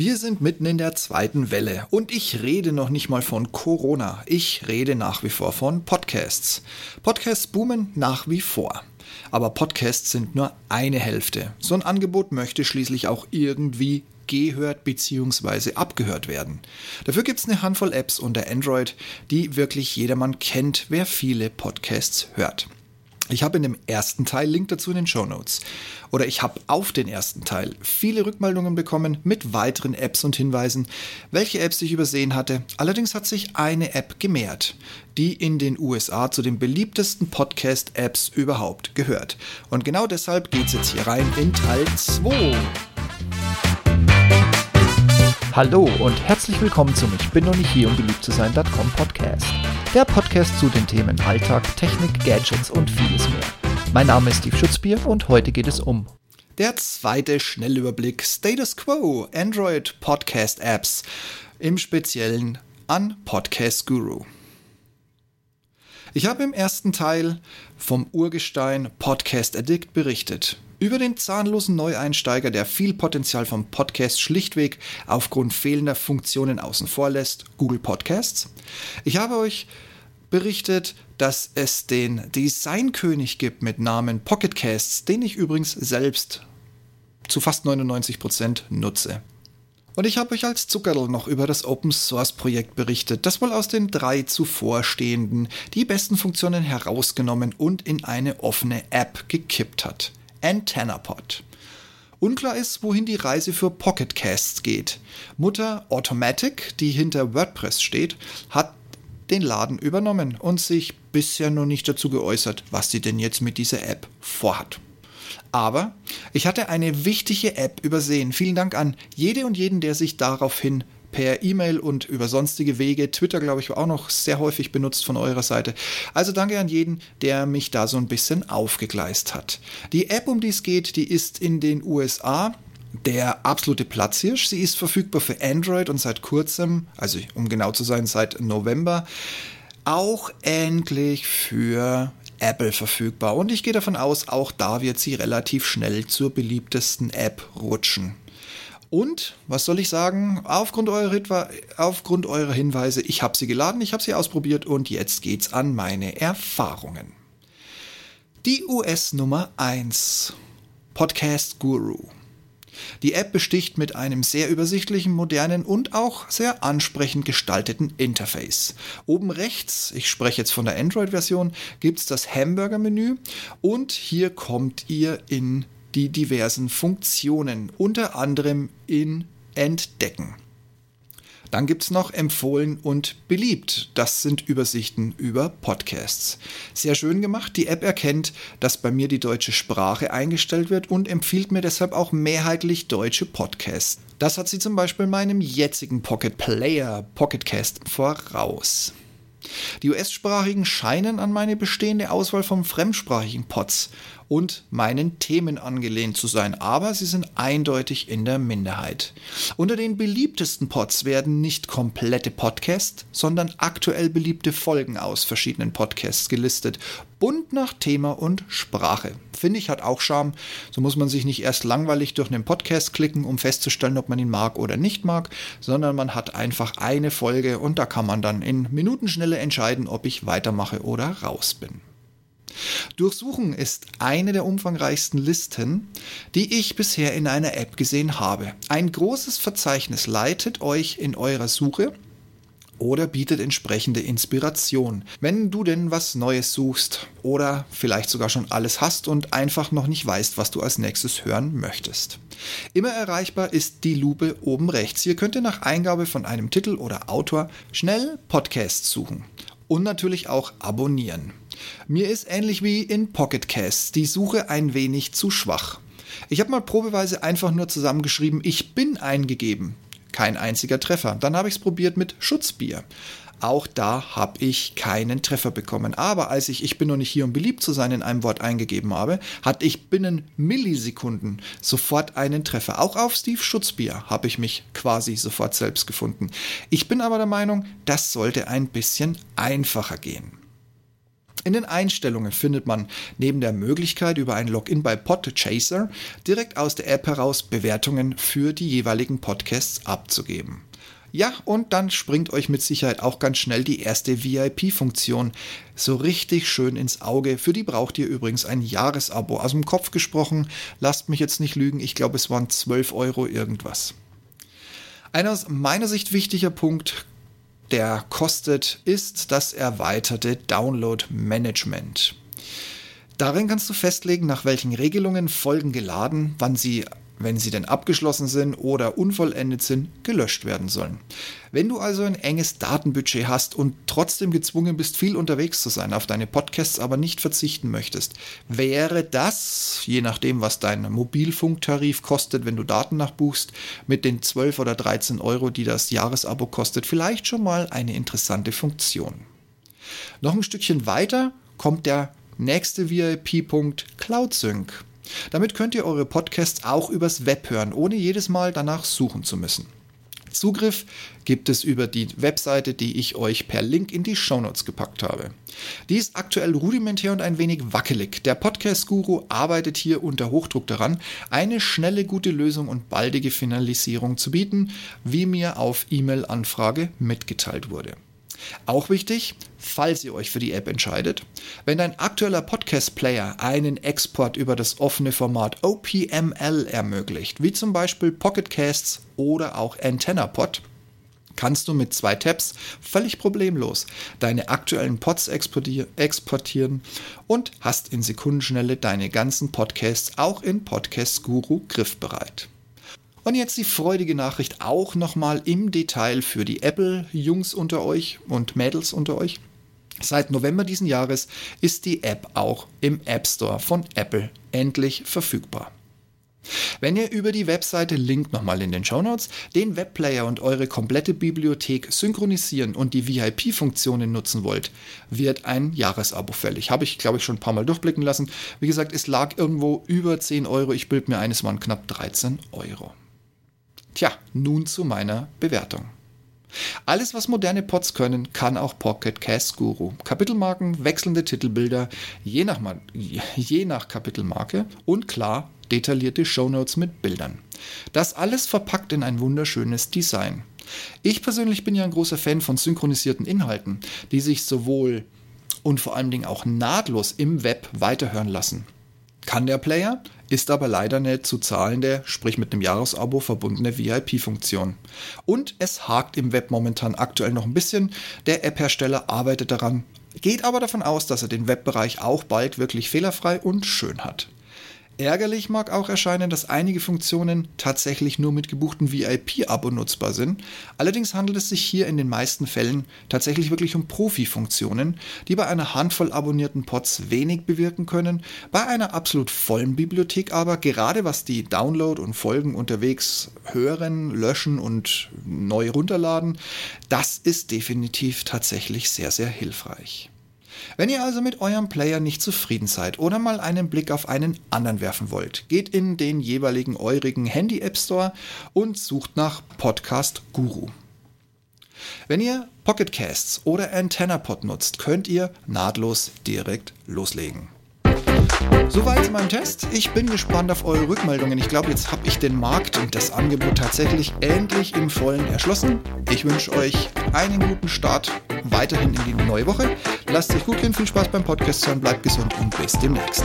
Wir sind mitten in der zweiten Welle und ich rede noch nicht mal von Corona. Ich rede nach wie vor von Podcasts. Podcasts boomen nach wie vor. Aber Podcasts sind nur eine Hälfte. So ein Angebot möchte schließlich auch irgendwie gehört bzw. abgehört werden. Dafür gibt es eine Handvoll Apps unter Android, die wirklich jedermann kennt, wer viele Podcasts hört. Ich habe in dem ersten Teil, Link dazu in den Show Notes, oder ich habe auf den ersten Teil viele Rückmeldungen bekommen mit weiteren Apps und Hinweisen, welche Apps ich übersehen hatte. Allerdings hat sich eine App gemehrt, die in den USA zu den beliebtesten Podcast-Apps überhaupt gehört. Und genau deshalb geht es jetzt hier rein in Teil 2. Hallo und herzlich willkommen zum Ich bin noch nicht hier, um beliebt zu sein.com Podcast. Der Podcast zu den Themen Alltag, Technik, Gadgets und vieles mehr. Mein Name ist Steve Schutzbier und heute geht es um der zweite Schnellüberblick Status Quo Android Podcast Apps, im Speziellen an Podcast Guru. Ich habe im ersten Teil vom Urgestein Podcast Addict berichtet über den zahnlosen Neueinsteiger, der viel Potenzial vom Podcast schlichtweg aufgrund fehlender Funktionen außen vor lässt, Google Podcasts. Ich habe euch berichtet, dass es den Designkönig gibt mit Namen Pocketcasts, den ich übrigens selbst zu fast 99% nutze. Und ich habe euch als Zuckerl noch über das Open Source Projekt berichtet, das wohl aus den drei zuvorstehenden die besten Funktionen herausgenommen und in eine offene App gekippt hat. AntennaPod. Unklar ist, wohin die Reise für Pocketcasts geht. Mutter Automatic, die hinter WordPress steht, hat den Laden übernommen und sich bisher noch nicht dazu geäußert, was sie denn jetzt mit dieser App vorhat. Aber ich hatte eine wichtige App übersehen. Vielen Dank an jede und jeden, der sich daraufhin per E-Mail und über sonstige Wege. Twitter, glaube ich, war auch noch sehr häufig benutzt von eurer Seite. Also danke an jeden, der mich da so ein bisschen aufgegleist hat. Die App, um die es geht, die ist in den USA der absolute Platzhirsch. Sie ist verfügbar für Android und seit kurzem, also um genau zu sein, seit November, auch endlich für Apple verfügbar. Und ich gehe davon aus, auch da wird sie relativ schnell zur beliebtesten App rutschen. Und, was soll ich sagen, aufgrund eurer, aufgrund eurer Hinweise, ich habe sie geladen, ich habe sie ausprobiert und jetzt geht's an meine Erfahrungen. Die US Nummer 1. Podcast Guru. Die App besticht mit einem sehr übersichtlichen, modernen und auch sehr ansprechend gestalteten Interface. Oben rechts, ich spreche jetzt von der Android-Version, gibt es das Hamburger-Menü und hier kommt ihr in die diversen Funktionen, unter anderem in Entdecken. Dann gibt es noch empfohlen und beliebt. Das sind Übersichten über Podcasts. Sehr schön gemacht. Die App erkennt, dass bei mir die deutsche Sprache eingestellt wird und empfiehlt mir deshalb auch mehrheitlich deutsche Podcasts. Das hat sie zum Beispiel meinem jetzigen Pocket Player Pocketcast voraus. Die US-sprachigen scheinen an meine bestehende Auswahl von fremdsprachigen Pods und meinen Themen angelehnt zu sein, aber sie sind eindeutig in der Minderheit. Unter den beliebtesten Pods werden nicht komplette Podcasts, sondern aktuell beliebte Folgen aus verschiedenen Podcasts gelistet, bunt nach Thema und Sprache. Finde ich hat auch Charme, so muss man sich nicht erst langweilig durch einen Podcast klicken, um festzustellen, ob man ihn mag oder nicht mag, sondern man hat einfach eine Folge und da kann man dann in Minutenschnelle entscheiden, ob ich weitermache oder raus bin. Durchsuchen ist eine der umfangreichsten Listen, die ich bisher in einer App gesehen habe. Ein großes Verzeichnis leitet euch in eurer Suche oder bietet entsprechende Inspiration. Wenn du denn was Neues suchst oder vielleicht sogar schon alles hast und einfach noch nicht weißt, was du als nächstes hören möchtest. Immer erreichbar ist die Lupe oben rechts. Hier könnt ihr nach Eingabe von einem Titel oder Autor schnell Podcasts suchen und natürlich auch abonnieren. Mir ist ähnlich wie in Pocket Casts die Suche ein wenig zu schwach. Ich habe mal probeweise einfach nur zusammengeschrieben, ich bin eingegeben. Kein einziger Treffer. Dann habe ich es probiert mit Schutzbier. Auch da habe ich keinen Treffer bekommen. Aber als ich Ich bin noch nicht hier, um beliebt zu sein in einem Wort eingegeben habe, hatte ich binnen Millisekunden sofort einen Treffer. Auch auf Steve Schutzbier habe ich mich quasi sofort selbst gefunden. Ich bin aber der Meinung, das sollte ein bisschen einfacher gehen. In den Einstellungen findet man neben der Möglichkeit, über ein Login bei Podchaser direkt aus der App heraus Bewertungen für die jeweiligen Podcasts abzugeben. Ja, und dann springt euch mit Sicherheit auch ganz schnell die erste VIP-Funktion so richtig schön ins Auge. Für die braucht ihr übrigens ein Jahresabo. Aus dem Kopf gesprochen, lasst mich jetzt nicht lügen, ich glaube es waren 12 Euro irgendwas. Ein aus meiner Sicht wichtiger Punkt, der kostet, ist das erweiterte Download Management. Darin kannst du festlegen, nach welchen Regelungen Folgen geladen, wann sie wenn sie denn abgeschlossen sind oder unvollendet sind, gelöscht werden sollen. Wenn du also ein enges Datenbudget hast und trotzdem gezwungen bist, viel unterwegs zu sein, auf deine Podcasts aber nicht verzichten möchtest, wäre das, je nachdem, was dein Mobilfunktarif kostet, wenn du Daten nachbuchst, mit den 12 oder 13 Euro, die das Jahresabo kostet, vielleicht schon mal eine interessante Funktion. Noch ein Stückchen weiter kommt der nächste VIP-Punkt CloudSync. Damit könnt ihr eure Podcasts auch übers Web hören, ohne jedes Mal danach suchen zu müssen. Zugriff gibt es über die Webseite, die ich euch per Link in die Shownotes gepackt habe. Die ist aktuell rudimentär und ein wenig wackelig. Der Podcast-Guru arbeitet hier unter Hochdruck daran, eine schnelle, gute Lösung und baldige Finalisierung zu bieten, wie mir auf E-Mail-Anfrage mitgeteilt wurde. Auch wichtig, falls ihr euch für die App entscheidet, wenn dein aktueller Podcast-Player einen Export über das offene Format OPML ermöglicht, wie zum Beispiel Pocketcasts oder auch AntennaPod, kannst du mit zwei Tabs völlig problemlos deine aktuellen Pods exportieren und hast in Sekundenschnelle deine ganzen Podcasts auch in Podcast Guru griffbereit. Und jetzt die freudige Nachricht auch nochmal im Detail für die Apple-Jungs unter euch und Mädels unter euch. Seit November diesen Jahres ist die App auch im App Store von Apple endlich verfügbar. Wenn ihr über die Webseite Link nochmal in den Show Notes den Webplayer und eure komplette Bibliothek synchronisieren und die VIP-Funktionen nutzen wollt, wird ein Jahresabo fällig. Habe ich, glaube ich, schon ein paar Mal durchblicken lassen. Wie gesagt, es lag irgendwo über 10 Euro. Ich bild mir eines waren knapp 13 Euro. Tja, nun zu meiner Bewertung. Alles, was moderne Pods können, kann auch Pocket Cast Guru. Kapitelmarken, wechselnde Titelbilder, je nach, je nach Kapitelmarke und klar detaillierte Shownotes mit Bildern. Das alles verpackt in ein wunderschönes Design. Ich persönlich bin ja ein großer Fan von synchronisierten Inhalten, die sich sowohl und vor Dingen auch nahtlos im Web weiterhören lassen. Kann der Player? ist aber leider eine zu zahlende, sprich mit einem Jahresabo verbundene VIP-Funktion. Und es hakt im Web momentan aktuell noch ein bisschen. Der App-Hersteller arbeitet daran, geht aber davon aus, dass er den Webbereich auch bald wirklich fehlerfrei und schön hat. Ärgerlich mag auch erscheinen, dass einige Funktionen tatsächlich nur mit gebuchten VIP-Abo nutzbar sind. Allerdings handelt es sich hier in den meisten Fällen tatsächlich wirklich um Profi-Funktionen, die bei einer Handvoll abonnierten Pods wenig bewirken können, bei einer absolut vollen Bibliothek aber, gerade was die Download und Folgen unterwegs hören, löschen und neu runterladen, das ist definitiv tatsächlich sehr, sehr hilfreich. Wenn ihr also mit eurem Player nicht zufrieden seid oder mal einen Blick auf einen anderen werfen wollt, geht in den jeweiligen eurigen Handy App Store und sucht nach Podcast Guru. Wenn ihr Pocketcasts oder AntennaPod nutzt, könnt ihr nahtlos direkt loslegen. Soweit zu meinem Test. Ich bin gespannt auf eure Rückmeldungen. Ich glaube, jetzt habe ich den Markt und das Angebot tatsächlich endlich im Vollen erschlossen. Ich wünsche euch einen guten Start weiterhin in die neue Woche. Lasst euch gut gehen, viel Spaß beim Podcast hören, bleibt gesund und bis demnächst.